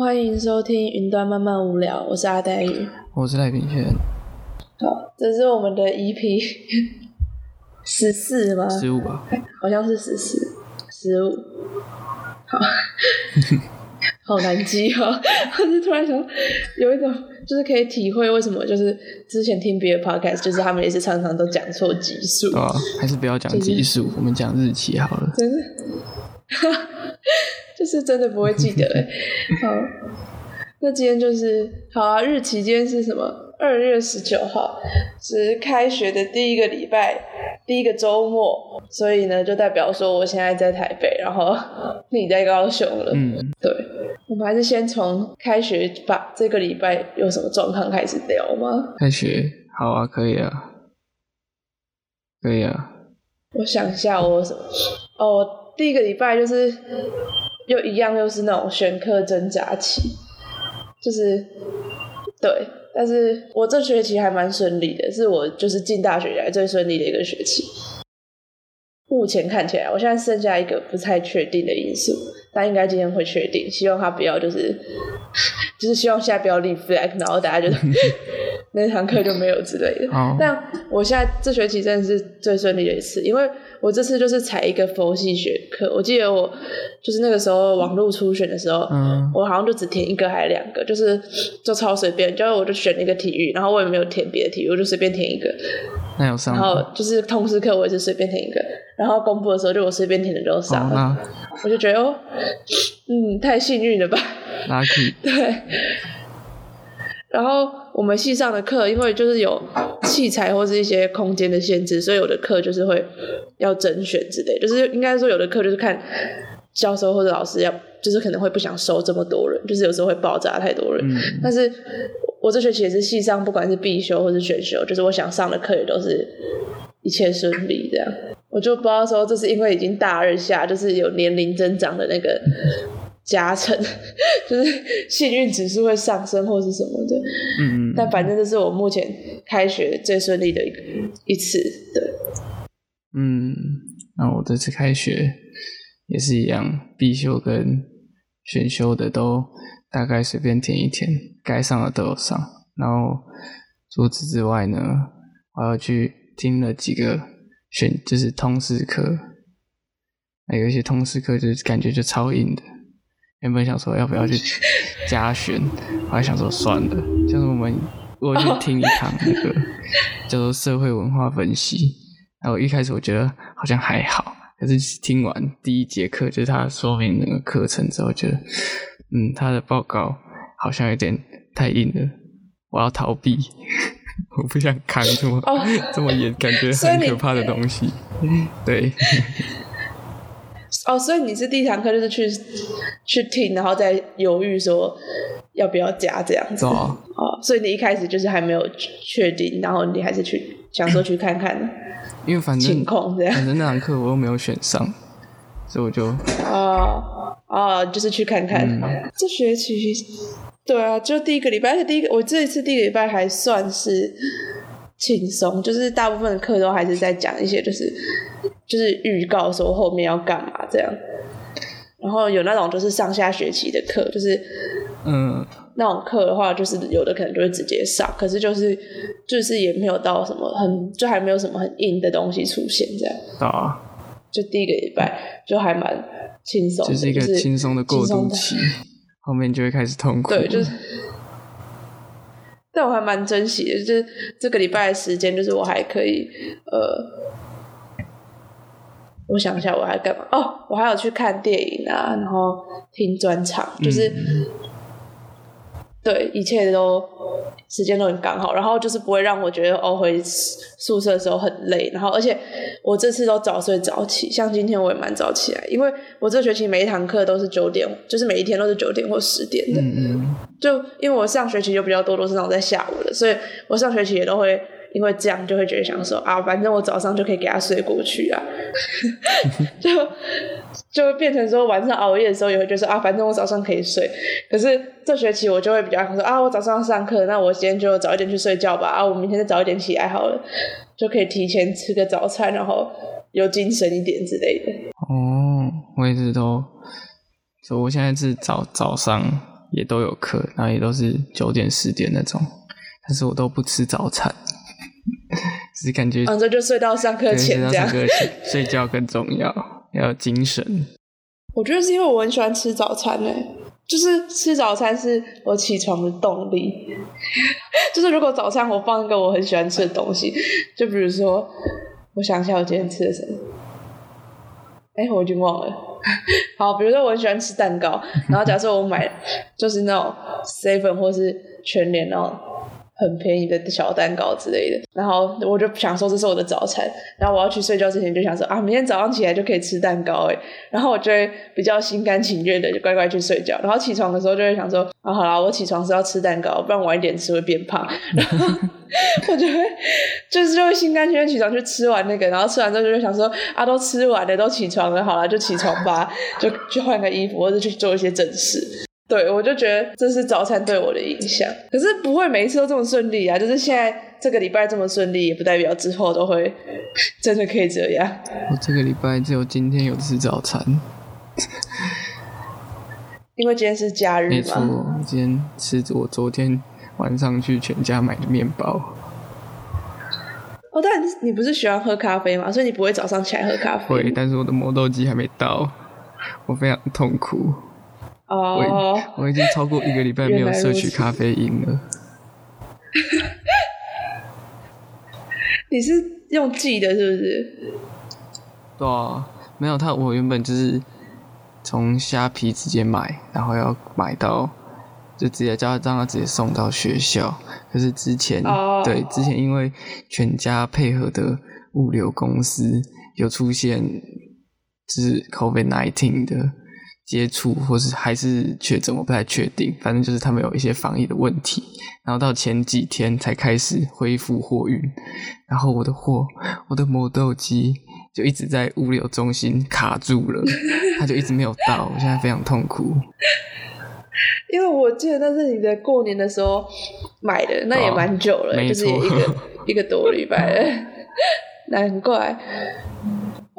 欢迎收听《云端慢慢无聊》，我是阿黛玉。我是赖平轩，好，这是我们的 EP 十四吗？十五吧，好像是十四、十五。好，好难记哦。我是突然想，有一种就是可以体会为什么，就是之前听别的 podcast，就是他们也是常常都讲错集数。对啊，还是不要讲集数，我们讲日期好了。真的，就是真的不会记得欸。好，那今天就是好啊，日期今天是什么？二月十九号，是开学的第一个礼拜，第一个周末，所以呢，就代表说我现在在台北，然后 你在高雄了。嗯，对，我们还是先从开学把这个礼拜有什么状况开始聊吗？开学好啊，可以啊，可以啊。我想一下，我什么？哦，第一个礼拜就是又一样，又是那种选课挣扎期，就是对，但是我这学期还蛮顺利的，是我就是进大学以来最顺利的一个学期。目前看起来，我现在剩下一个不太确定的因素，但应该今天会确定。希望他不要就是，就是希望现在不要立 flag，然后大家就那堂课就没有之类的。好，但我现在这学期真的是最顺利的一次，因为我这次就是采一个佛系学课。我记得我就是那个时候网络初选的时候，嗯我好像就只填一个还是两个，就是就超随便，就是我就选了一个体育，然后我也没有填别的体育，我就随便填一个。那有上然后就是通识课我也是随便填一个，然后公布的时候就我随便填的都上哦，了，那我就觉得哦，嗯，太幸运了吧。lucky 对，然后我们系上的课，因为就是有器材或是一些空间的限制，所以有的课就是会要甄选之类，就是应该说有的课就是看教授或者老师要，就是可能会不想收这么多人，就是有时候会爆炸太多人。嗯但是我这学期也是系上，不管是必修或是选修，就是我想上的课也都是一切顺利这样。我就不知道说这是因为已经大二下，就是有年龄增长的那个加成，就是幸运指数会上升或是什么的。嗯嗯，但反正这是我目前开学最顺利的一个一次。对，嗯，那我这次开学也是一样，必修跟选修的都大概随便填一填，该上的都有上。然后除此之外呢，我要去听了几个选，就是通识课，那有一些通识课就是感觉就超硬的。原本想说要不要去加选，后来想说算了，就是我们我去听一堂那个叫做社会文化分析，然后一开始我觉得好像还好，可是听完第一节课，就是他说明那个课程之后，觉得嗯，他的报告好像有点太硬了，我要逃避，我不想扛这么、哦这么严，感觉很可怕的东西。对，哦，所以你是第一堂课就是去去听，然后再犹豫说要不要加这样子。哦，所以你一开始就是还没有确定，然后你还是去想说去看看 因为反正情正况这样。反正那堂课我又没有选上，所以我就哦哦，就是去看看。嗯这学期对啊，就第一个礼拜，而且第一个我这一次第一个礼拜还算是轻松，就是大部分的课都还是在讲一些就是就是预告说后面要干嘛这样。然后有那种就是上下学期的课，就是嗯那种课的话，就是有的可能就会直接上，可是就是就是也没有到什么很，就还没有什么很硬的东西出现这样。啊，就第一个礼拜就还蛮轻松，就是一个轻松的过轻松的渡期，后面就会开始痛苦。对，就是，但我还蛮珍惜的，就是这个礼拜的时间，就是我还可以呃。我想一下，我还干嘛？哦，我还有去看电影啊，然后听专场，就是、嗯对一切都时间都很刚好，然后就是不会让我觉得哦回宿舍的时候很累，然后而且我这次都早睡早起，像今天我也蛮早起来，因为我这学期每一堂课都是九点，就是每一天都是九点或十点的，嗯嗯，就因为我上学期就比较多都是那种在下午的，所以我上学期也都会因为这样就会觉得想说啊，反正我早上就可以给他睡过去啊，就就会变成说晚上熬夜的时候也会觉得啊，反正我早上可以睡。可是这学期我就会比较想说啊，我早上要上课，那我今天就早一点去睡觉吧，啊，我明天再早一点起来好了，就可以提前吃个早餐，然后有精神一点之类的。哦，我一直都，就我现在是早早上也都有课，然后也都是九点十点那种，但是我都不吃早餐，只是感觉反正就睡到上课前这样睡觉更重要，要有精神。我觉得是因为我很喜欢吃早餐呢、就是吃早餐是我起床的动力。就是如果早餐我放一个我很喜欢吃的东西，就比如说，我想一下我今天吃的什么，哎、我已经忘了。好，比如说我很喜欢吃蛋糕，然后假设我买就是那种 seven 或是全联那种很便宜的小蛋糕之类的，然后我就想说这是我的早餐，然后我要去睡觉之前就想说啊，明天早上起来就可以吃蛋糕哎，然后我就会比较心甘情愿的就乖乖去睡觉，然后起床的时候就会想说啊，好啦，我起床是要吃蛋糕，不然晚一点吃会变胖，然后我就会就是就会心甘情愿起床去吃完那个，然后吃完之后就会想说啊，都吃完了，都起床了，好了，就起床吧，就去换个衣服或者去做一些正事。对，我就觉得这是早餐对我的影响。可是不会每一次都这么顺利啊，就是现在这个礼拜这么顺利，也不代表之后都会 真的可以这样。我这个礼拜只有今天有吃早餐，因为今天是假日没错，我今天吃我昨天晚上去全家买的面包。哦，但你不是喜欢喝咖啡吗？所以你不会早上起来喝咖啡会，但是我的磨豆机还没到，我非常痛苦。哦。我已经超过一个礼拜没有摄取咖啡因了。你是用寄的，是不是？对啊，没有他，我原本就是从虾皮直接买，然后要买到就直接叫他让他直接送到学校。可是之前、哦对之前因为全家配合的物流公司有出现就是 COVID nineteen 的接触，或是还是确诊，我不太确定。反正就是他们有一些防疫的问题，然后到前几天才开始恢复货运，然后我的货，我的磨豆机就一直在物流中心卡住了，它就一直没有到，我现在非常痛苦。因为我记得那是你在过年的时候买的，那也哦蛮久了，没就是一错个一个多礼拜了，难怪。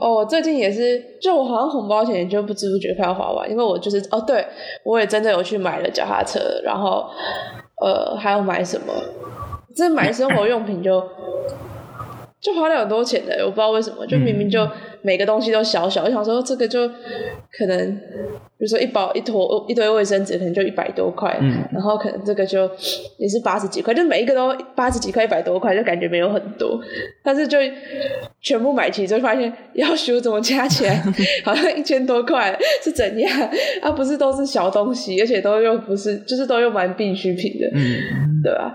哦，最近也是，就我好像红包钱就不知不觉快要花完，因为我就是哦，对我也真的有去买了脚踏车，然后呃还有买什么，这买生活用品就就花了很多钱的，我不知道为什么，就明明就每个东西都小小，我想说这个就可能，比如说一包一坨一堆卫生纸，可能就一百多块，嗯然后可能这个就也是八十几块，就每一个都八十几块、一百多块，就感觉没有很多，但是就全部买齐之后发现，要修怎么加起来 好像一千多块，是怎样？啊，不是都是小东西，而且都又不是，就是都又蛮必需品的，嗯，对吧？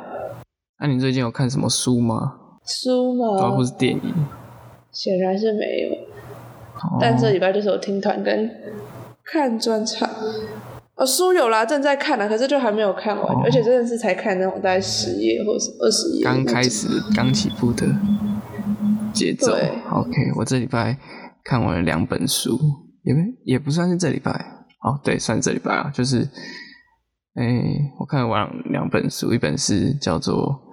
那、你最近有看什么书吗？书对啊，嘛或，是电影？显然是没有。哦但这礼拜就是有听团跟看专场。哦，书有啦，正在看啦，可是就还没有看完，哦而且真的是才看那种大概十页或是二十页。刚开始刚起步的节奏。OK，我这礼拜看完了两本书，也不也不算是这礼拜哦，对，算这礼拜啊，就是，哎、我看完两本书，一本是叫做《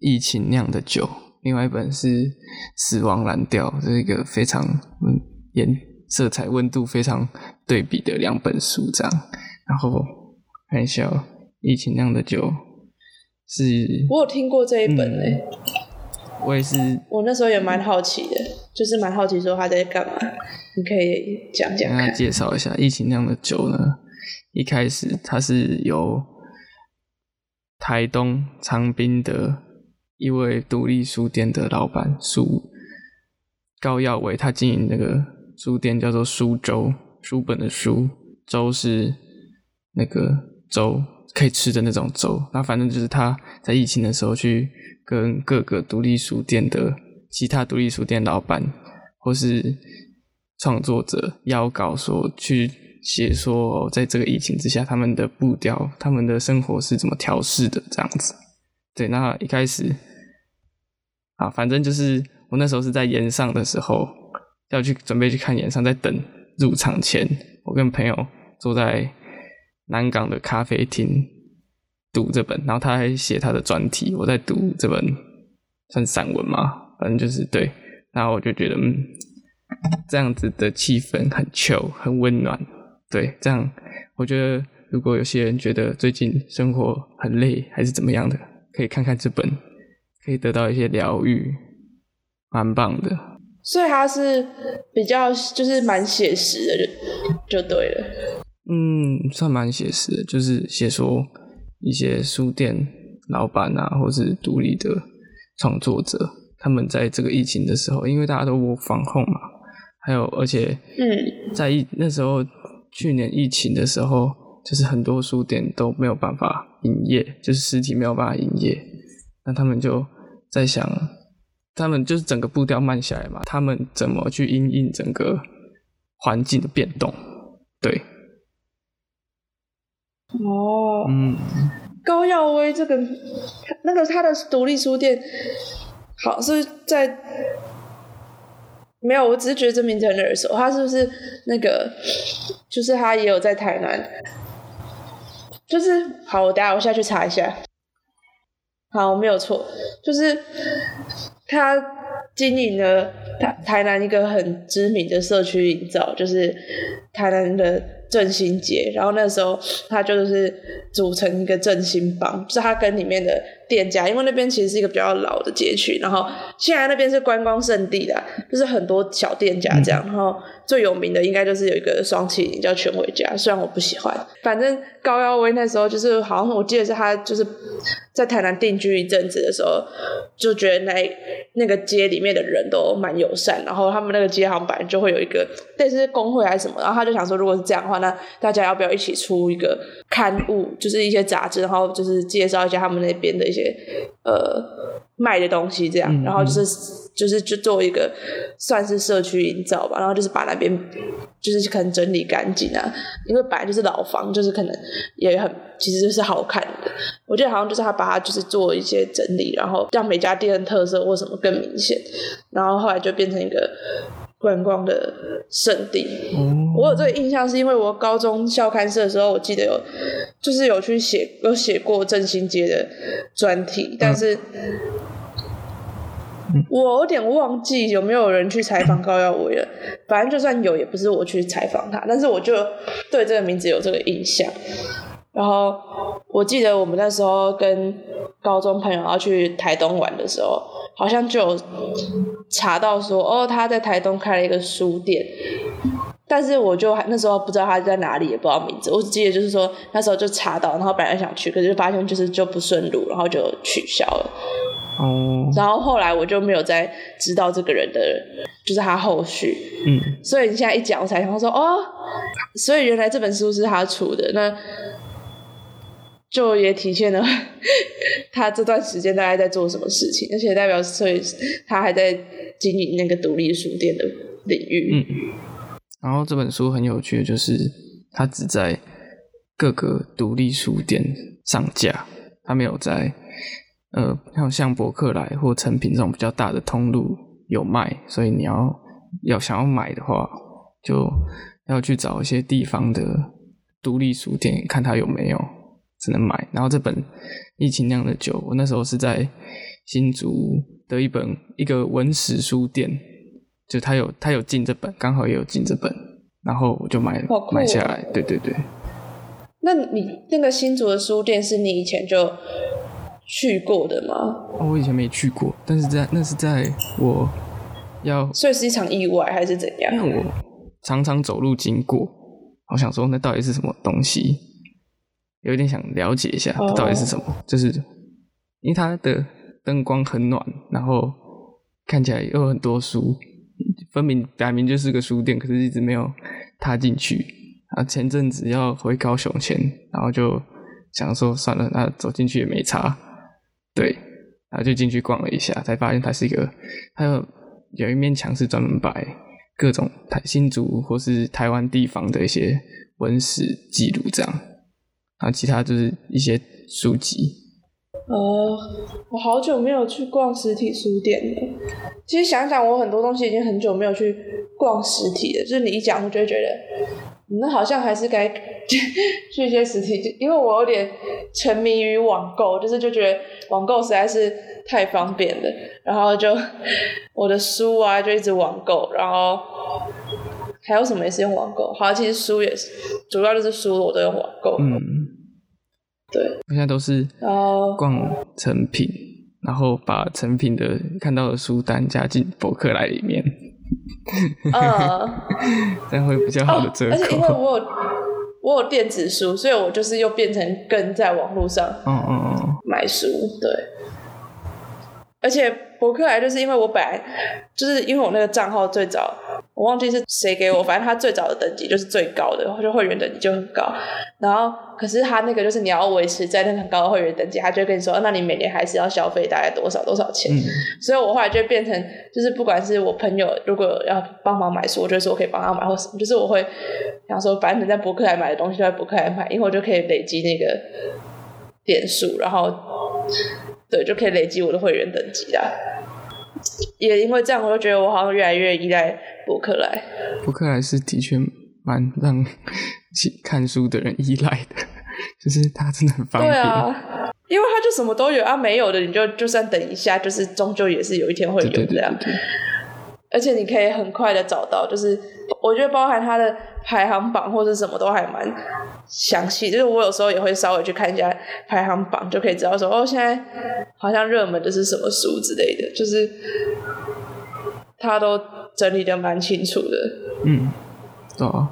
疫情酿的酒》，另外一本是《死亡蓝调》，这是一个非常嗯颜色彩温度非常对比的两本书，这样。然后看一下、哦，《疫情酿的酒》是我有听过这一本嗯、我也是我那时候也蛮好奇的，就是蛮好奇说他在干嘛，你可以讲讲跟大家看。介绍一下疫情酿的酒呢。一开始它是由台东长滨的一位独立书店的老板苏高耀伟，他经营那个书店叫做书粥，书本的书，粥是那个粥可以吃的那种粥。那反正就是他在疫情的时候去跟各个独立书店的其他独立书店老板或是创作者邀稿说去写说，在这个疫情之下，他们的步调、他们的生活是怎么调试的，这样子。对，那一开始啊，反正就是我那时候是在岩上的时候，要去准备去看岩上，在等入场前，我跟朋友坐在南港的咖啡厅读这本，然后他还写他的专题，我在读这本算散文嘛，反正就是对，然后我就觉得嗯。这样子的气氛很 chill，很温暖，对，这样我觉得如果有些人觉得最近生活很累还是怎么样的，可以看看这本，可以得到一些疗愈，蛮棒的。所以它是比较就是蛮写实的，就就对了。嗯，算蛮写实的，就是写说一些书店老板啊，或是独立的创作者，他们在这个疫情的时候，因为大家都防控嘛，还有而且嗯，在疫那时候去年疫情的时候，就是很多书店都没有办法营业，就是实体没有办法营业，那他们就在想。他们就是整个步调慢下来嘛，他们怎么去应应整个环境的变动？对，哦，嗯，高耀威这个，那个他的独立书店，好是在没有，我只是觉得这名字很耳熟。他是不是那个？就是他也有在台南，就是好，我等下我下去查一下。好，没有错，就是他经营了台台南一个很知名的社区营造，就是台南的振兴街。然后那时候他就是组成一个振兴帮，是他跟里面的店家，因为那边其实是一个比较老的街区，然后现在那边是观光胜地的，就是很多小店家这样。然后最有名的应该就是有一个双麒麟叫全伟家，虽然我不喜欢，反正高耀威那时候就是好像我记得是他就是。在台南定居一阵子的时候，就觉得那那个街里面的人都蛮友善，然后他们那个街行本来就会有一个类似工会还是什么，然后他就想说，如果是这样的话，那大家要不要一起出一个刊物，就是一些杂志，然后就是介绍一下他们那边的一呃卖的东西，这样，然后就是就是就做一个算是社区营造吧，然后就是把那边就是可能整理干净啊，因为本来就是老房，就是可能也很其实就是好看的，我觉得好像就是他把。它就是做一些整理，然后让每家店的特色或什么更明显，然后后来就变成一个观光的圣地。我有这个印象，是因为我高中校刊社的时候，我记得有就是有去写有写过振兴街的专题，但是我有点忘记有没有人去采访高耀伟了。反正就算有，也不是我去采访他，但是我就对这个名字有这个印象。然后我记得我们那时候跟高中朋友要去台东玩的时候，好像就查到说，哦，他在台东开了一个书店，但是我就那时候不知道他在哪里，也不知道名字。我只记得就是说那时候就查到，然后本来想去，可是发现就是就不顺路，然后就取消了。哦。然后后来我就没有再知道这个人的，就是他后续。嗯。所以你现在一讲，我才想说，哦，所以原来这本书是他出的那。就也体现了 他这段时间大概在做什么事情，而且代表所以他还在经营那个独立书店的领域。嗯，然后这本书很有趣的就是，他只在各个独立书店上架，他没有在呃像像博客来或成品这种比较大的通路有卖，所以你要要想要买的话，就要去找一些地方的独立书店看他有没有。只能买，然后这本《疫情酿的酒》，我那时候是在新竹的一本一个文史书店，就他有他有进这本，刚好也有进这本，然后我就买买下来。对对对。那你那个新竹的书店是你以前就去过的吗？我以前没去过，但是在那是在我要，所以是一场意外还是怎样？因为我常常走路经过，我想说那到底是什么东西？有点想了解一下到底是什么，就是因为它的灯光很暖，然后看起来有很多书，分明摆明就是个书店，可是一直没有踏进去。啊，前阵子要回高雄前，然后就想说算了，那走进去也没差，对，然后就进去逛了一下，才发现它是一个，它有有一面墙是专门摆各种台新竹或是台湾地方的一些文史记录这样。然后，其他就是一些书籍。哦，我好久没有去逛实体书店了。其实想想，我很多东西已经很久没有去逛实体了。就是你一讲，我就会觉得，那好像还是该 去一些实体。因为我有点沉迷于网购，就是就觉得网购实在是太方便了。然后就我的书啊，就一直网购，然后。还有什么也是用网购？好，其实书也是，主要就是书我都用网购。嗯，对，我现在都是然后逛成品，然后把成品的看到的书单加进博客来里面，呃，这样会比较好的折而且因为。我有我有电子书，所以我就是又变成跟在网络上嗯嗯嗯，买书，对。而且博客来就是因为我本来就是因为我那个账号最早我忘记是谁给我，反正他最早的等级就是最高的，就会员等级就很高。然后可是他那个就是你要维持在那个很高的会员等级，他就跟你说，啊那你每年还是要消费大概多少多少钱。嗯所以我后来就变成，就是不管是我朋友如果要帮忙买书，我就说我可以帮他买或什么，就是我会想说，反正你在博客来买的东西就在博客来买，因为我就可以累积那个点数，然后对，就可以累积我的会员等级啦。也因为这样，我就觉得我好像越来越依赖博客来。博客来是的确蛮让去看书的人依赖的，就是它真的很方对。啊，因为它就什么都有啊，没有的你就就算等一下，就是终究也是有一天会有这样。对对，而且你可以很快的找到，就是我觉得包含它的排行榜或者什么都还蛮详细。就是我有时候也会稍微去看一下排行榜，就可以知道说哦，现在好像热门的是什么书之类的，就是它都整理的蛮清楚的。嗯，对啊，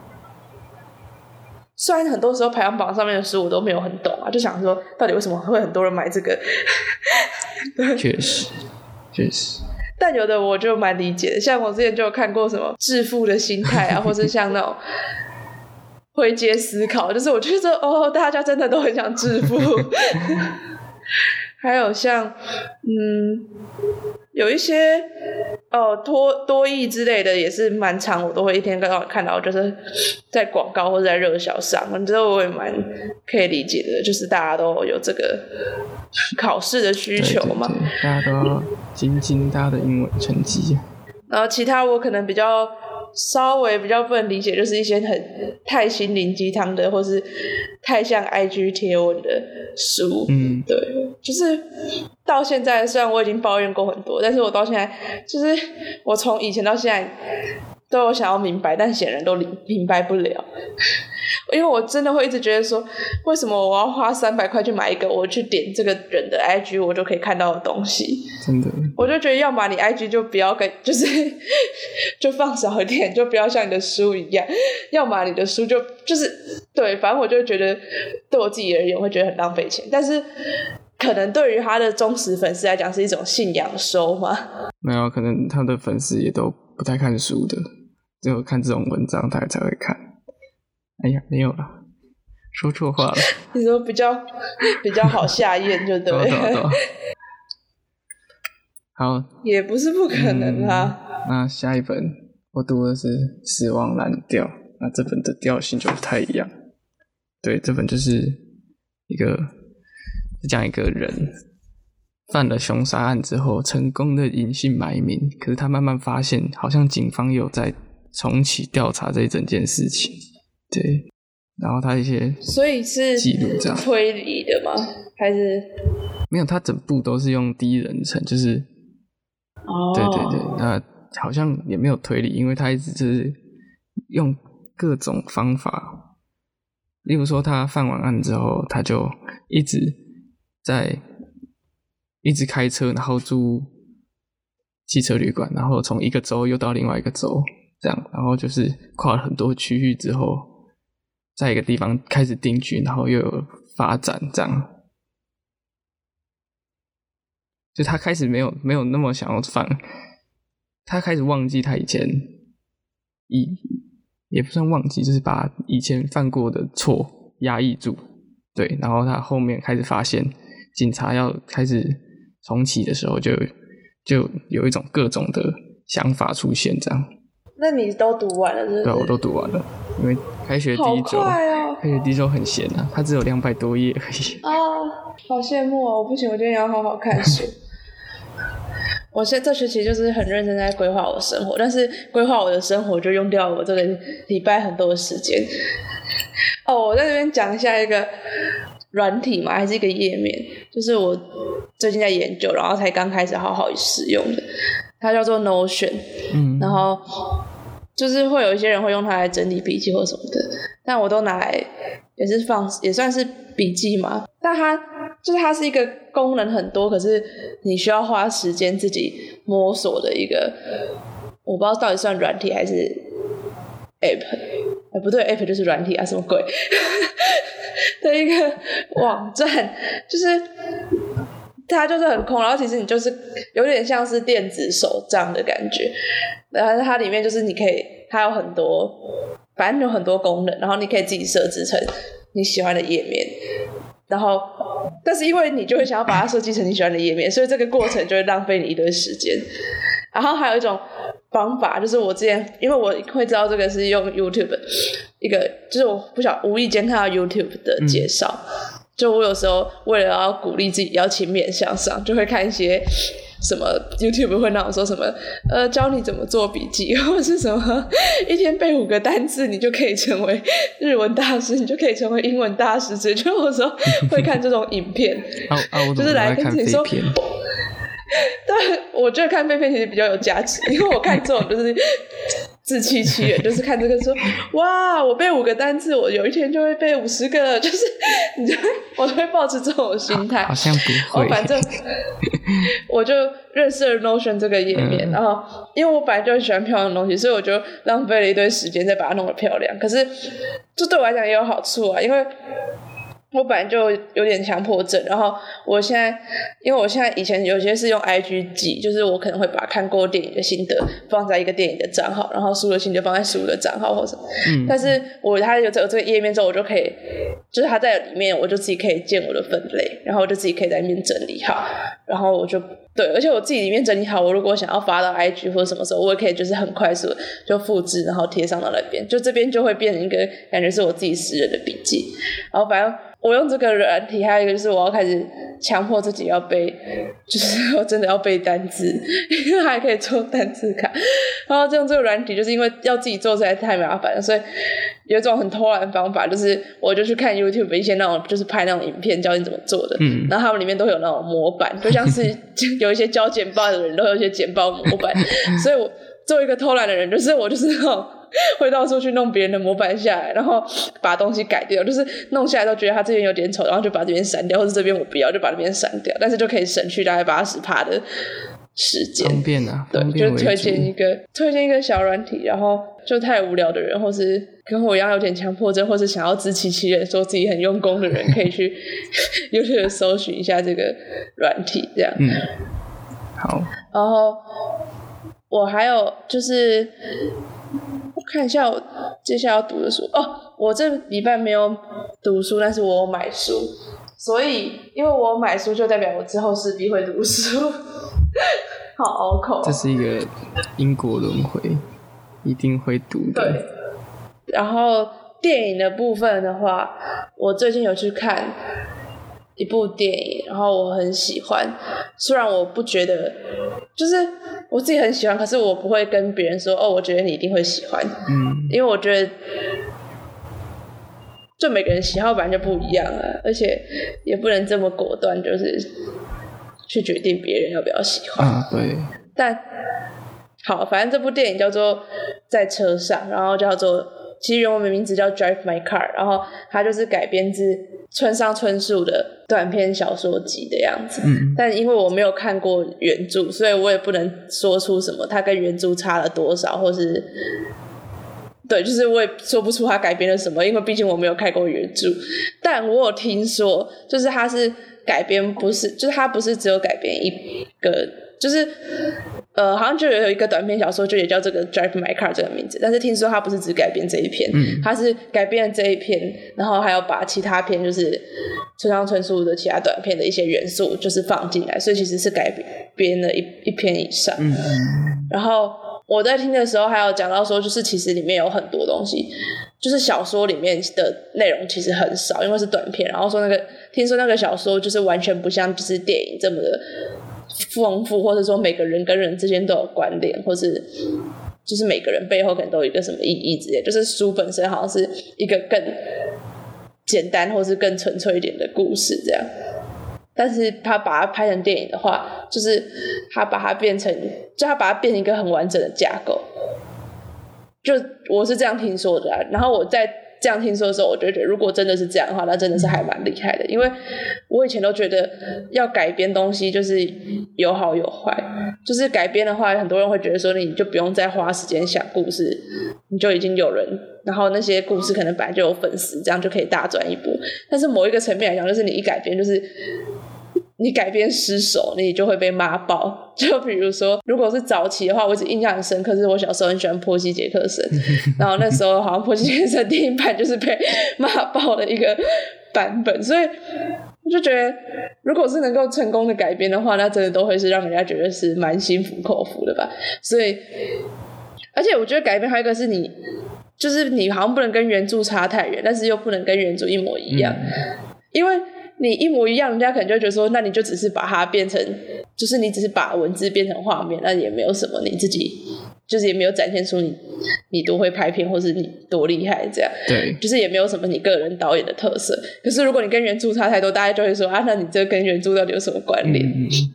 虽然很多时候排行榜上面的书我都没有很懂啊，就想说到底为什么会很多人买这个，确实确实，但有的我就蛮理解的，像我之前就有看过什么致富的心态啊，或者 像那种回接思考，就是我觉得哦，大家真的都很想致富。还有像嗯，有一些哦多多益之类的也是蛮长，我都会一天刚好看到，就是在广告或者在热销上，我觉得我也蛮可以理解的，就是大家都有这个考试的需对对求嘛。对，大家都要精进大家的英文成绩。然后其他我可能比较稍微比较不能理解，就是一些很太心灵鸡汤的，或是太像 IG 贴文的书。嗯，对，就是到现在，虽然我已经抱怨过很多，但是我到现在，就是我从以前到现在都有想要明白，但显然都明明白不了。因为我真的会一直觉得说，为什么我要花三百块去买一个我去点这个人的 IG 我就可以看到的东西？真的，我就觉得，要么你 IG 就不要跟，就是就放少一点，就不要像你的书一样；要么你的书就就是对，反正我就觉得，对我自己而言，会觉得很浪费钱。但是可能对于他的忠实粉丝来讲，是一种信仰收嘛。没有，可能他的粉丝也都不太看书的，只有看这种文章他才会看。哎呀，没有了，说错话了，你说比较比较好下咽，就对 好，也不是不可能啦。那下一本我读的是《死亡蓝调》，那这本的调性就不太一样。对，这本就是一个是讲一个人犯了凶杀案之后，成功的隐姓埋名，可是他慢慢发现，好像警方有在重启调查这一整件事情。对，然后他一些所以是记录这样推理的吗？还是没有，他整部都是用第一人称，就是哦？对对对，那好像也没有推理，因为他一直就是用各种方法，例如说他犯完案之后，他就一直在一直开车，然后住汽车旅馆，然后从一个州又到另外一个州，这样，然后就是跨了很多区域之后，在一个地方开始定居，然后又有发展，这样。就他开始没有没有那么想要犯，他开始忘记他以前以也不算忘记，就是把以前犯过的错压抑住，对，然后他后面开始发现警察要开始重启的时候就，就有一种各种的想法出现，这样，那你都读完了，是不是？对啊，我都读完了，因为开学第一周！开学第一周很闲啊，它只有两百多页而已，啊，好羡慕哦！我不行，我今天要好好看书。我现在这学期就是很认真在规划我的生活，但是规划我的生活就用掉我这个礼拜很多的时间。哦，我在这边讲一下一个软体嘛，还是一个页面，就是我最近在研究，然后才刚开始好好使用的，它叫做 Notion。嗯，然后就是会有一些人会用它来整理笔记或什么的，但我都拿来也是放，也算是笔记嘛。但它就是它是一个功能很多，可是你需要花时间自己摸索的一个，我不知道到底算软体还是 app，哎不对，app 就是软体啊，什么鬼 的一个网站，就是它就是很空，然后其实你就是有点像是电子手账的感觉。然后它里面就是你可以，它有很多，反正有很多功能，然后你可以自己设置成你喜欢的页面。然后，但是因为你就会想要把它设计成你喜欢的页面，所以这个过程就会浪费你一堆时间。然后还有一种方法，就是我之前因为我会知道这个是用 YouTube 一个，就是我不晓无意间看到 YouTube 的介绍，就我有时候为了要鼓励自己要勤勉向上，就会看一些。什么 YouTube 会让我说什么呃教你怎么做笔记，或者是什么一天背五个单词，你就可以成为日文大师，你就可以成为英文大师。之类，就有时候会看这种影片，就是来跟自己说。但我觉得看废片其实比较有价值，因为我看这种就是。自欺欺人，就是看这个说，哇，我背五个单词，我有一天就会背五十个，就是，你就我就会保持这种心态，好像不会。反正我就认识了 Notion 这个页面，然后因为我本来就很喜欢漂亮的东西，所以我就浪费了一堆时间再把它弄得漂亮。可是，这对我来讲也有好处啊，因为。我本来就有点强迫症，然后我现在，因为我现在以前有些是用 IG 记，就是我可能会把看过电影的心得放在一个电影的账号，然后书的心得放在书的账号或什么。嗯。但是我它有这个这个页面之后，我就可以，就是它在里面，我就自己可以建我的分类，然后我就自己可以在里面整理好，然后我就对，而且我自己里面整理好，我如果想要发到 IG 或者什么时候，我也可以就是很快速就复制，然后贴上到那边，就这边就会变成一个感觉是我自己私人的笔记，然后反正。我用这个软体，还有一个就是我要开始强迫自己要背，就是 我真的要背单词，因为还可以做单词卡。然后用这个软体，就是因为要自己做实在太麻烦了，所以有一种很偷懒的方法，就是我就去看 YouTube 一些那种就是拍那种影片教你怎么做的，嗯，然后他们里面都有那种模板，就像是有一些交简报的人都有一些简报模板，所以我作为一个偷懒的人，就是我就是那种。会到处去弄别人的模板下来，然后把东西改掉，就是弄下来都觉得他这边有点丑，然后就把这边删掉，或者这边我不要，就把那边删掉，但是就可以省去大概八十趴的时间。方便啊，对，就推荐一个推荐一个小软体，然后就太无聊的人，或是跟我一样有点强迫症，或是想要自欺欺人说自己很用功的人，可以去 YouTube 搜寻一下这个软体，这样。嗯，好。然后我还有就是。看一下我接下来要读的书哦，我这礼拜没有读书，但是我有买书，所以因为我买书就代表我之后势必会读书，好拗口。这是一个因果轮回，一定会读的。对。然后电影的部分的话，我最近有去看一部电影，然后我很喜欢，虽然我不觉得就是。我自己很喜欢，可是我不会跟别人说哦，我觉得你一定会喜欢，嗯，因为我觉得，就每个人喜好本来就不一样啊，而且也不能这么果断，就是去决定别人要不要喜欢啊。对。但好，反正这部电影叫做在车上，然后叫做其实原文名字叫 Drive My Car，然后它就是改编自。村上春树的短篇小说集的样子，但因为我没有看过原著，所以我也不能说出什么它跟原著差了多少，或是对，就是我也说不出它改编了什么，因为毕竟我没有看过原著。但我有听说，就是它是改编，不是，就是它不是只有改编一个，就是。呃，好像就有一个短篇小说，就也叫这个《Drive My Car》这个名字。但是听说它不是只改编这一篇，它是改编了这一篇，然后还要把其他篇，就是村上春树的其他短片的一些元素，就是放进来。所以其实是改编了一一篇以上。然后我在听的时候，还有讲到说，就是其实里面有很多东西，就是小说里面的内容其实很少，因为是短片。然后说那个听说那个小说就是完全不像就是电影这么的。丰富，或者说每个人跟人之间都有关联，或是就是每个人背后可能都有一个什么意义之类。就是书本身好像是一个更简单，或是更纯粹一点的故事这样。但是他把它拍成电影的话，就是他把它变成，就他把它变成一个很完整的架构。就我是这样听说的。然后我在这样听说的时候，我就觉得如果真的是这样的话，那真的是还蛮厉害的。因为我以前都觉得要改编东西就是有好有坏，就是改编的话，很多人会觉得说你就不用再花时间想故事，你就已经有人，然后那些故事可能本来就有粉丝，这样就可以大赚一波。但是某一个层面来讲，就是你一改编，就是你改编失手，你就会被骂爆。就比如说，如果是早期的话，我只印象很深刻，是我小时候很喜欢波西杰克森，然 后那时候好像波西杰克森第一版就是被骂爆的一个版本，所以我就觉得，如果是能够成功的改编的话，那真的都会是让人家觉得是蛮心服口服的吧。所以，而且我觉得改编还有一个是你，就是你好像不能跟原著差太远，但是又不能跟原著一模一样，因为。你一模一样，人家可能就觉得说，那你就只是把它变成，就是你只是把文字变成画面，那也没有什么，你自己就是也没有展现出你你多会拍片，或是你多厉害这样。对，就是也没有什么你个人导演的特色。可是如果你跟原著差太多，大家就会说啊，那你这跟原著到底有什么关联？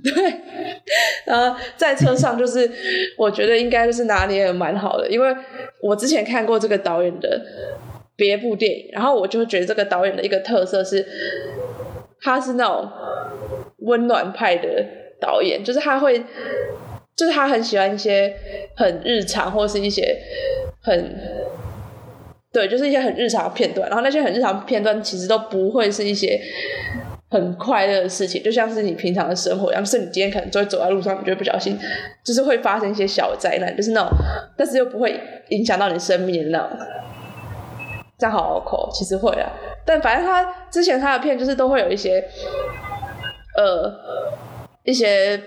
对。然后在车上，就是我觉得应该就是拿捏的蛮好的，因为我之前看过这个导演的别部电影，然后我就觉得这个导演的一个特色是。他是那种温暖派的导演，就是他会，就是他很喜欢一些很日常或是一些很，对，就是一些很日常的片段。然后那些很日常片段其实都不会是一些很快乐的事情，就像是你平常的生活一样。是你今天可能就会走在路上，你就会不小心，就是会发生一些小灾难，就是那种，但是又不会影响到你生命的那种。这样好口，其实会啊。但反正他之前他的片就是都会有一些，呃，一些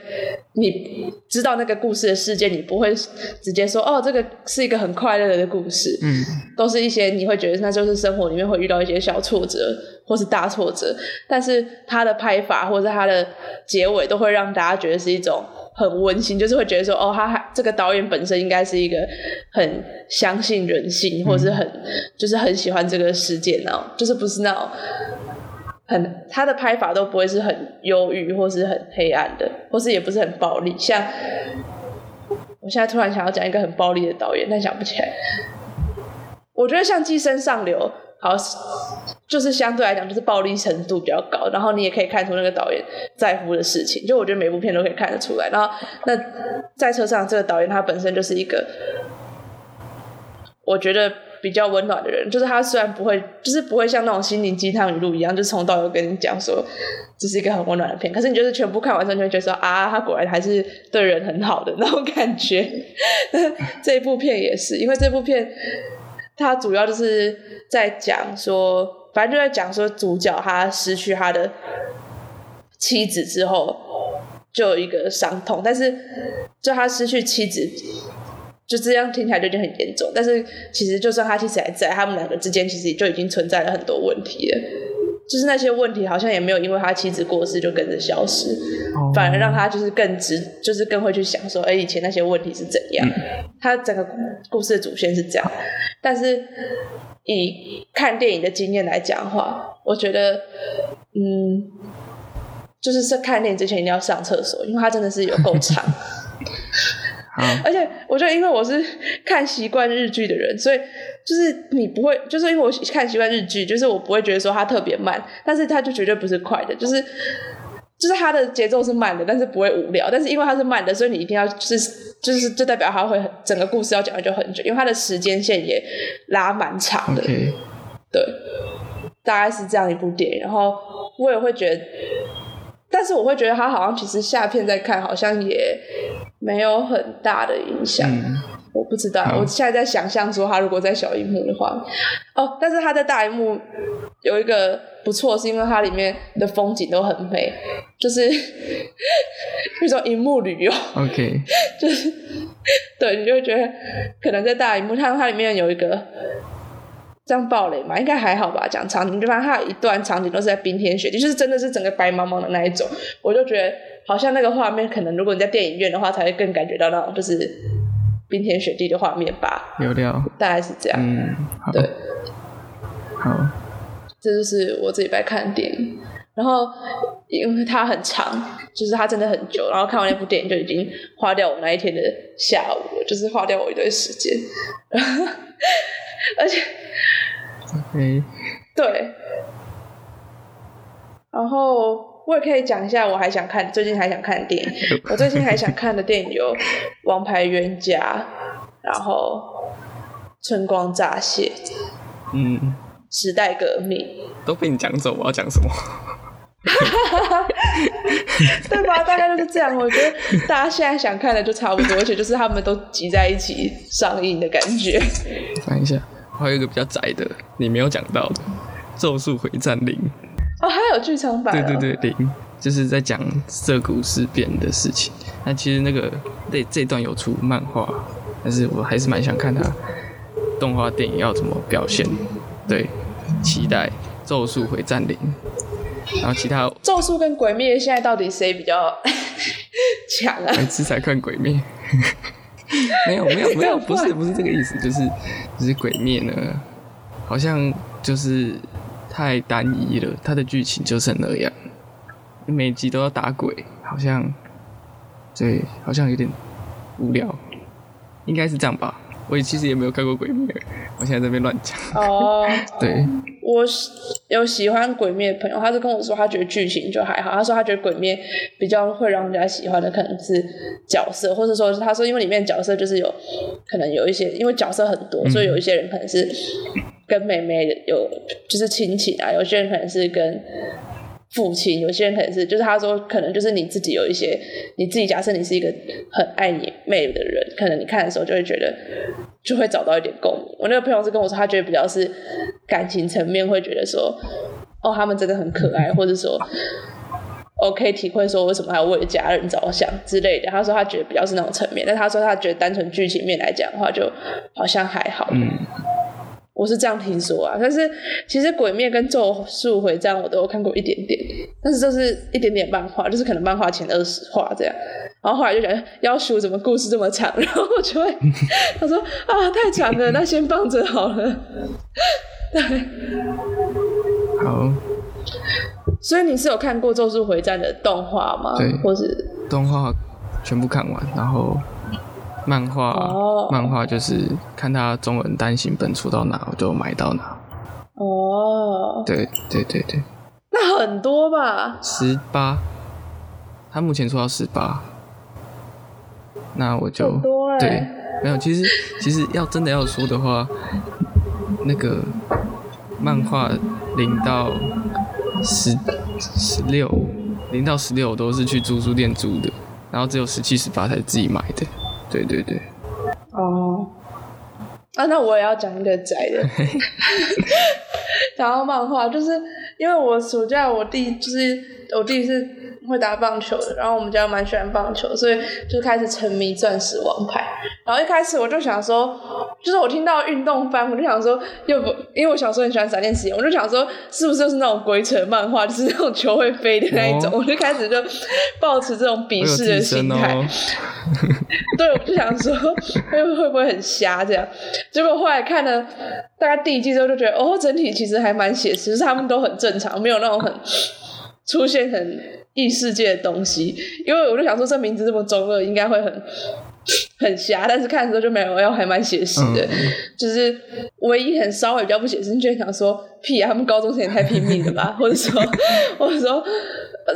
你知道那个故事的事件，你不会直接说哦，这个是一个很快乐的故事，嗯，都是一些你会觉得那就是生活里面会遇到一些小挫折或是大挫折，但是他的拍法或者他的结尾都会让大家觉得是一种。很温馨，就是会觉得说，哦，他还这个导演本身应该是一个很相信人性，或者是很就是很喜欢这个世界那种，就是不是那种很他的拍法都不会是很忧郁，或是很黑暗的，或是也不是很暴力。像我现在突然想要讲一个很暴力的导演，但想不起来。我觉得像《寄生上流》。好，就是相对来讲，就是暴力程度比较高，然后你也可以看出那个导演在乎的事情。就我觉得每部片都可以看得出来。然后，那在车上这个导演他本身就是一个，我觉得比较温暖的人。就是他虽然不会，就是不会像那种心灵鸡汤语录一样，就从到尾跟你讲说这是一个很温暖的片。可是你就是全部看完之后，就会觉得说啊，他果然还是对人很好的那种感觉。这一部片也是，因为这部片。他主要就是在讲说，反正就在讲说，主角他失去他的妻子之后，就有一个伤痛。但是，就他失去妻子，就这样听起来就已经很严重。但是，其实就算他妻子还在，他们两个之间其实就已经存在了很多问题了。就是那些问题好像也没有因为他妻子过世就跟着消失，反而让他就是更直，就是更会去想说，哎，以前那些问题是怎样？他整个故事的主线是这样。但是以看电影的经验来讲话，我觉得，嗯，就是是看电影之前一定要上厕所，因为它真的是有够长。而且我觉得，因为我是看习惯日剧的人，所以就是你不会，就是因为我看习惯日剧，就是我不会觉得说它特别慢，但是它就绝对不是快的，就是就是它的节奏是慢的，但是不会无聊。但是因为它是慢的，所以你一定要就是就是就代表它会整个故事要讲的就很久，因为它的时间线也拉蛮长的。对，大概是这样一部电影。然后我也会觉得。但是我会觉得他好像其实下片再看好像也没有很大的影响，我不知道。我现在在想象说他如果在小荧幕的话，哦，但是他在大荧幕有一个不错，是因为它里面的风景都很美，就是 那种荧幕旅游。OK，就是对你就会觉得可能在大荧幕，它它里面有一个。这样暴雷嘛，应该还好吧。讲场景，就发现它有一段场景都是在冰天雪地，就是真的是整个白茫茫的那一种。我就觉得好像那个画面，可能如果你在电影院的话，才会更感觉到那种就是冰天雪地的画面吧。有料，大概是这样。嗯，对，好，这就是我这礼拜看的电影。然后因为它很长，就是它真的很久，然后看完那部电影就已经花掉我那一天的下午了，就是花掉我一堆时间，而且，OK，对，然后我也可以讲一下，我还想看最近还想看的电影，我最近还想看的电影有《王牌冤家》，然后《春光乍泄》，嗯，时代革命，都被你讲走，我要讲什么？对吧？大概就是这样。我觉得大家现在想看的就差不多，而且就是他们都集在一起上映的感觉。看一下，还有一个比较窄的，你没有讲到的《咒术回战零》。哦，还有剧场版。对对对，零就是在讲涩谷事变的事情。那其实那个这这段有出漫画，但是我还是蛮想看他动画电影要怎么表现。对，期待《咒术回战零》。然后其他咒术跟鬼灭现在到底谁比较 强啊？每次才看鬼灭，没有没有没有，不是不是这个意思，就是就是鬼灭呢，好像就是太单一了，它的剧情就是那样，每集都要打鬼，好像对，好像有点无聊，应该是这样吧。我其实也没有看过鬼灭，我现在在那边乱讲。哦，对，我有喜欢鬼灭的朋友，他是跟我说他觉得剧情就还好。他说他觉得鬼灭比较会让人家喜欢的可能是角色，或者说他说因为里面角色就是有可能有一些，因为角色很多，所以有一些人可能是跟妹妹有就是亲情啊，有些人可能是跟。父亲，有些人可能是，就是他说，可能就是你自己有一些，你自己假设你是一个很爱你妹的人，可能你看的时候就会觉得，就会找到一点共鸣。我那个朋友是跟我说，他觉得比较是感情层面，会觉得说，哦，他们真的很可爱，或者说我可以体会说为什么还要为了家人着想之类的。他说他觉得比较是那种层面，但他说他觉得单纯剧情面来讲的话，就好像还好。嗯。我是这样听说啊，但是其实《鬼灭》跟《咒术回战》我都有看过一点点，但是这是一点点漫画，就是可能漫画前二十话这样，然后后来就觉得要求怎么故事这么长，然后我就会 他说啊太长了，那先放着好了。对，好。所以你是有看过《咒术回战》的动画吗？对，或是动画全部看完，然后。漫画，漫画就是看他中文单行本出到哪，我就买到哪。哦，对对对对，那很多吧？十八，他目前出到十八，那我就对，没有。其实其实要真的要说的话，那个漫画零到十十六，零到十六我都是去租书店租的，然后只有十七十八才自己买的。对对对，哦，啊，那我也要讲一个宅的，讲到漫画，就是因为我暑假我弟就是我弟是。会打棒球的，然后我们家蛮喜欢棒球，所以就开始沉迷钻石王牌。然后一开始我就想说，就是我听到运动番，我就想说，又不，因为我小时候很喜欢闪电实验，我就想说，是不是就是那种鬼扯漫画，就是那种球会飞的那一种？我就开始就抱持这种鄙视的心态。对，我就想说，会会不会很瞎这样？结果后来看了大概第一季之后，就觉得哦，整体其实还蛮写实，他们都很正常，没有那种很出现很。异世界的东西，因为我就想说，这名字这么中二，应该会很 很瞎。但是看的时候就没有，要还蛮写实的。就是唯一很稍微比较不写实，就想说，屁啊，他们高中生也太拼命了吧？或者说，或者说，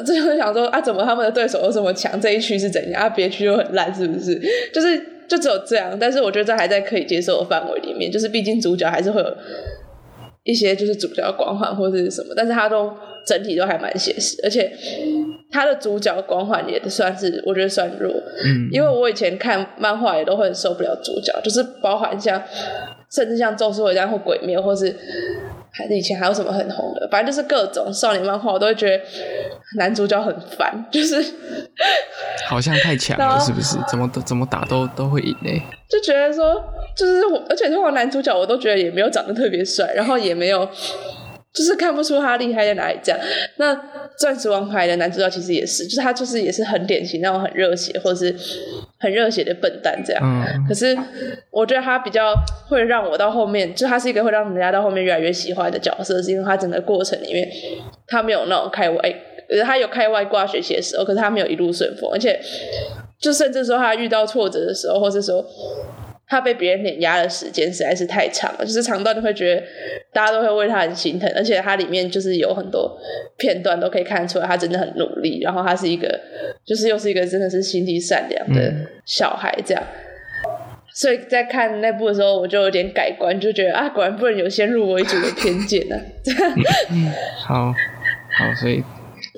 就是想说啊，怎么他们的对手又这么强？这一区是怎样？啊，别区又很烂，是不是？就是就只有这样。但是我觉得这还在可以接受的范围里面。就是毕竟主角还是会有一些就是主角光环或者是什么，但是他都。整体都还蛮写实，而且他的主角光环也算是我觉得算弱，嗯，因为我以前看漫画也都会受不了主角，就是包含像甚至像《咒术回战》或《鬼灭》，或是还是以前还有什么很红的，反正就是各种少年漫画，我都会觉得男主角很烦，就是 好像太强了，是不是？怎么都怎么打都都会赢诶，就觉得说就是我，而且这种男主角我都觉得也没有长得特别帅，然后也没有。就是看不出他厉害在哪里，这样。那钻石王牌的男主角其实也是，就是他就是也是很典型那种很热血或者是很热血的笨蛋这样。可是我觉得他比较会让我到后面，就他是一个会让人家到后面越来越喜欢的角色，是因为他整个过程里面他没有那种开外呃，他有开外挂学习的时候，可是他没有一路顺风，而且就甚至说他遇到挫折的时候，或是说他被别人碾压的时间实在是太长了，就是长到你会觉得大家都会为他很心疼，而且他里面就是有很多片段都可以看出来他真的很努力，然后他是一个就是又是一个真的是心地善良的小孩这样。所以在看那部的时候，我就有点改观，就觉得啊，果然不能有先入为主的偏见呢。好，好，所以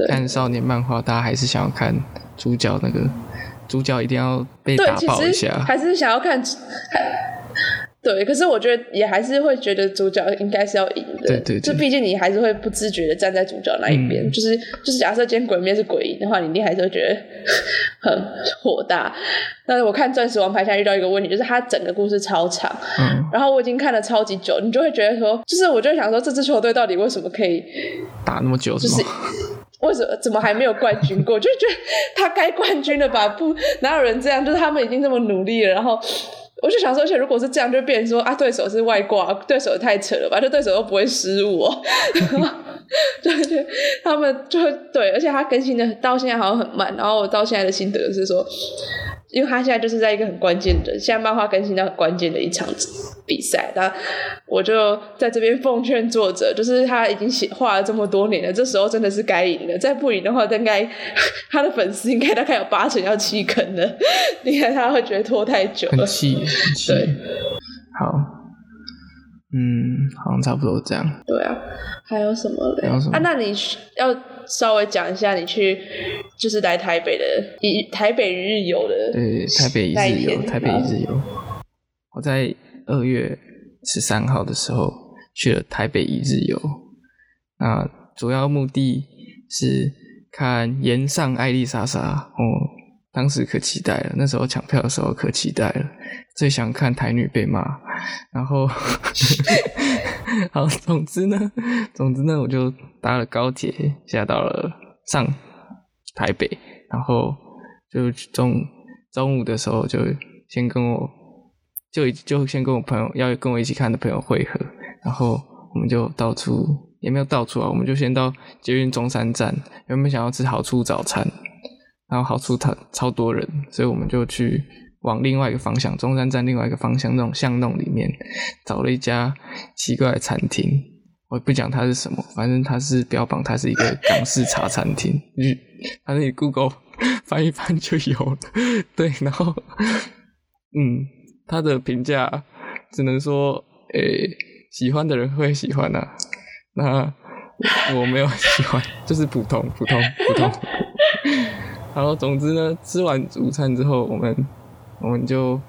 看少年漫画，大家还是想要看主角那个主角一定要被打爆一下，还是想要看。对，可是我觉得也还是会觉得主角应该是要赢的。对对，就毕竟你还是会不自觉的站在主角那一边。就是就是，假设今天鬼面是鬼赢的话，你一定还是会觉得很火大。但是我看《钻石王牌》现在遇到一个问题，就是它整个故事超长，嗯，然后我已经看了超级久，你就会觉得说，就是我就想说，这支球队到底为什么可以打那么久？就是为什么怎么还没有冠军过？就觉得他该冠军了吧？不，哪有人这样？就是他们已经这么努力了，然后。我就想说，而且如果是这样，就变成说啊，对手是外挂，对手太扯了吧？就对手都不会失误，哦，就就，他们就对，而且他更新的到现在好像很慢。然后我到现在的心得是说。因为他现在就是在一个很关键的，现在漫画更新到很关键的一场比赛，那我就在这边奉劝作者，就是他已经写画了这么多年了，这时候真的是该赢了，再不赢的话，应该他的粉丝应该大概有八成要弃坑了，应该他会觉得拖太久了，弃，对，好，嗯，好像差不多这样，对啊，还有什么嘞？啊，那你要。稍微讲一下你去，就是来台北的一台北一日游的，对，台北一日游，台北一日游。我在二月十三号的时候去了台北一日游，那主要目的是看岩上艾丽莎莎哦，当时可期待了，那时候抢票的时候可期待了，最想看台女被骂，然后。好，总之呢，总之呢，我就搭了高铁，下到了上台北，然后就中中午的时候就先跟我就就先跟我朋友要跟我一起看的朋友会合，然后我们就到处也没有到处啊，我们就先到捷运中山站，原本想要吃好处早餐，然后好处它超多人，所以我们就去。往另外一个方向，中山站另外一个方向那种巷弄里面，找了一家奇怪的餐厅。我不讲它是什么，反正它是标榜它是一个港式茶餐厅。你反正你 Google 翻一翻就有了。对，然后，嗯，它的评价只能说，诶，喜欢的人会喜欢呐。那我没有喜欢，就是普通、普通、普通。然后，总之呢，吃完午餐之后，我们。我们就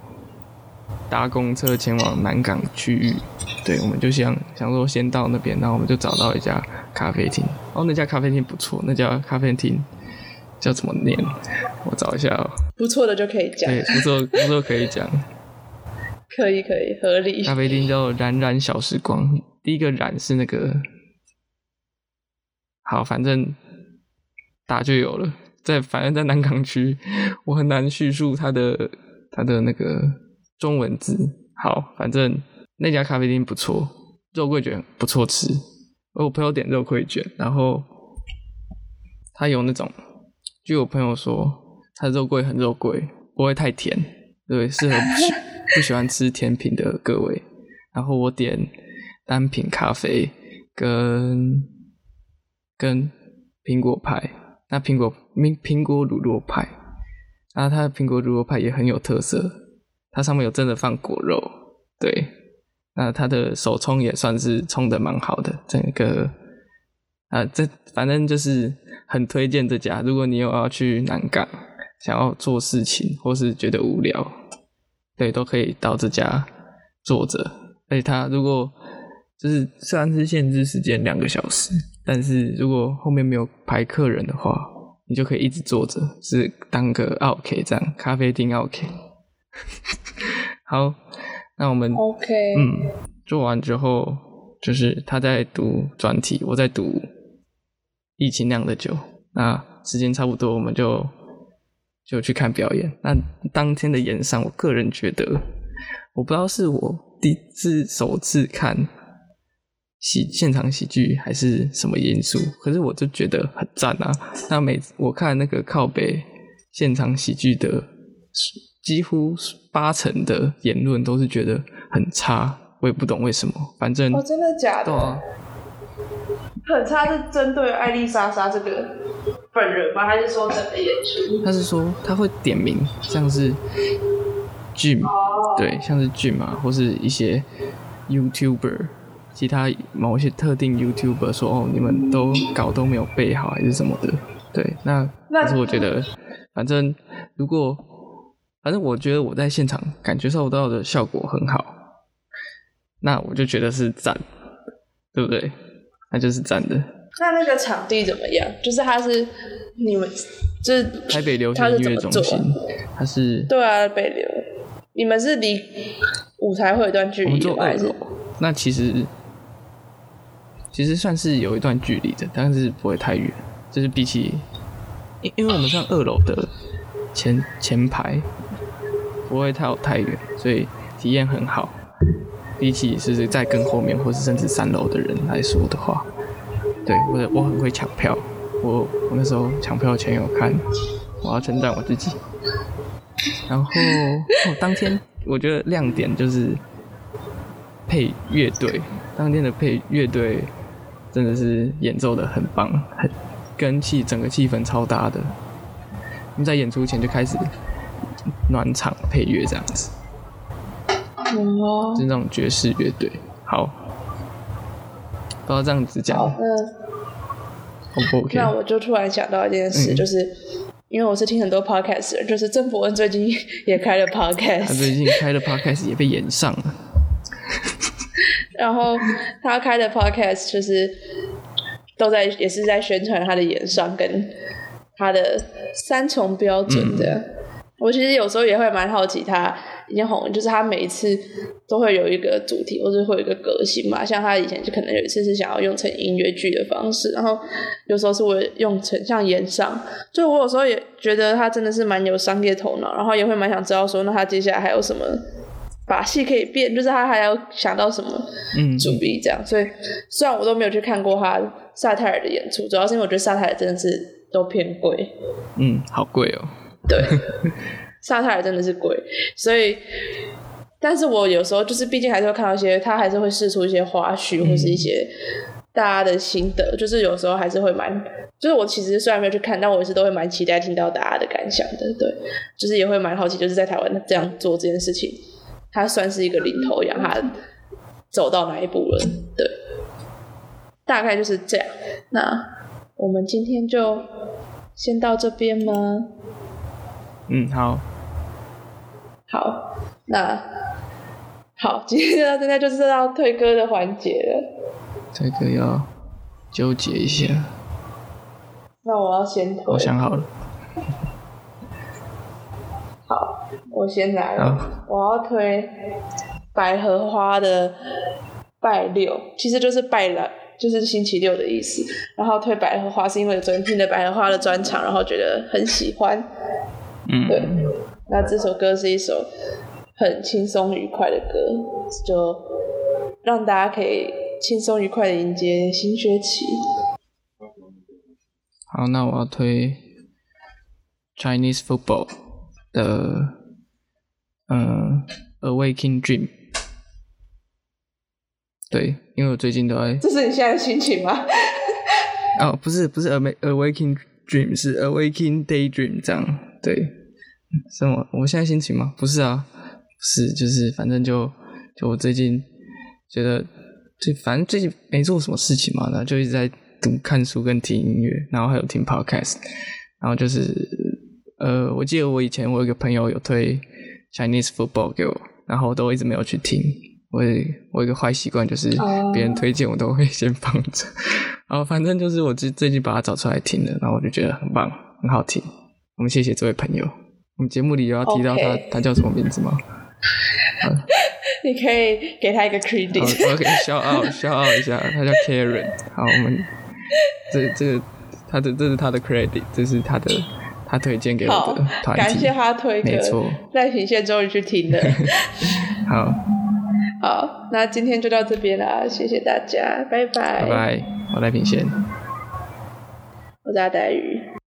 搭公车前往南港区域，对，我们就想想说先到那边，然后我们就找到一家咖啡厅。哦，那家咖啡厅不错，那家咖啡厅叫怎么念？我找一下哦。不错的就可以讲。对，不错不错可以讲。可以可以，合理。咖啡厅叫冉冉小时光，第一个冉是那个，好，反正打就有了。在反正，在南港区，我很难叙述它的。它的那个中文字好，反正那家咖啡厅不错，肉桂卷不错吃。我朋友点肉桂卷，然后他有那种，据我朋友说，他肉桂很肉桂，不会太甜，对，适合不 不喜欢吃甜品的各位。然后我点单品咖啡跟跟苹果派，那苹果苹苹果乳酪派。然后它的苹果乳酪派也很有特色，它上面有真的放果肉，对。那它的手冲也算是冲的蛮好的，整个啊，这反正就是很推荐这家。如果你有要去南港，想要做事情或是觉得无聊，对，都可以到这家坐着。而且它如果就是虽然是限制时间两个小时，但是如果后面没有排客人的话。你就可以一直坐着，是当个 OK 这样，咖啡厅 OK。好，那我们 OK，嗯，做完之后，就是他在读专题，我在读疫情酿的酒。那时间差不多，我们就就去看表演。那当天的演上，我个人觉得，我不知道是我第次首次看喜现场喜剧还是什么因素，可是我就觉得很赞啊。那每我看那个靠北现场喜剧的，几乎八成的言论都是觉得很差，我也不懂为什么。反正哦，真的假的？对啊，很差是针对艾丽莎莎这个本人吗？还是说整个演出？他是说他会点名，像是 Jim，、哦，对，像是 Jim 啊，或是一些 YouTuber，其他某一些特定 YouTuber 说哦，你们都稿都没有背好，还是什么的。对，那那可是我觉得，反正如果，反正我觉得我在现场感觉受到的效果很好，那我就觉得是赞，对不对？那就是赞的。那那个场地怎么样？就是它是你们就是台北流行音乐中心，它是对啊，北流，你们是离舞台会有一段距离那其实其实算是有一段距离的，但是不会太远。就是比起，因因为我们上二楼的前前排不会太太远，所以体验很好。比起是在更后面，或是甚至三楼的人来说的话，对我我很会抢票。我我那时候抢票前有看，我要称赞我自己。然后、哦、当天我觉得亮点就是配乐队，当天的配乐队真的是演奏的很棒，很跟气整个气氛超搭的。我们在演出前就开始暖场配乐这样子，哦。就是那种爵士乐队。好，不知道这样子讲好不 OK？那我就突然想到一件事，嗯。就是因为我是听很多 podcast 的，就是郑伯恩最近也开了 podcast，他最近开了 podcast 也被演上了，然后他开的 podcast 就是都在也是在宣传他的演上跟他的三重标准这样。我其实有时候也会蛮好奇他已经红了，就是他每一次都会有一个主题，或者会有一个革新嘛。像他以前就可能有一次是想要用成音乐剧的方式，然后有时候是我用成像演上。就我有时候也觉得他真的是蛮有商业头脑，然后也会蛮想知道说，那他接下来还有什么把戏可以变，就是他还要想到什么嗯，主意这样。所以虽然我都没有去看过他萨泰尔的演出，主要是因为我觉得萨泰尔真的是都偏贵，嗯，好贵哦，对，萨泰尔真的是贵，所以。但是我有时候就是，毕竟还是会看到一些，他还是会试出一些花絮或是一些大家的心得，就是有时候还是会蛮，就是我其实虽然没有去看，但我也是都会蛮期待听到大家的感想的，对，就是也会蛮好奇，就是在台湾这样做这件事情，他算是一个领头羊，他走到哪一步了，对，大概就是这样。那我们今天就先到这边吗？嗯，好，好，那好，今天到现在就是到推歌的环节了。这个要纠结一下，那我要先推，我想好了，好，我先来了好，我要推百合花的拜六，其实就是拜了。就是星期六的意思，然后推百合花是因为昨天听了百合花的专场，然后觉得很喜欢。嗯，对，那这首歌是一首很轻松愉快的歌，就让大家可以轻松愉快的迎接新学期。好，那我要推 Chinese football 的嗯 Awakening Dream。对，因为我最近都在这是你现在的心情吗？哦，不是不是 Awa- Awakening Dream，是 Awakening Daydream 这样。对，什么？我现在心情吗？不是啊，不是，就是反正就就我最近觉得最反正最近没做什么事情嘛，然后就一直在读看书跟听音乐，然后还有听 podcast，然后就是呃，我记得我以前我有一个朋友有推 Chinese football 给我，然后我都一直没有去听。我有我有一个坏习惯，就是哦别人推荐我都会先放着，然后反正就是我最最近把它找出来听了，然后我就觉得很棒，很好听。我们谢谢这位朋友。我们节目里有要提到他他叫什么名字吗？你可以给他一个 credit。，OK，shout out shout out 一下，他叫 Karen。好，我们这这个他的这是他的 credit，这是他的他推荐给我的，团体。感谢他推歌。没错赖品宪终于去听了。好，好，那今天就到这边啦，谢谢大家，拜拜。拜拜，我赖品线。我是阿黛玉。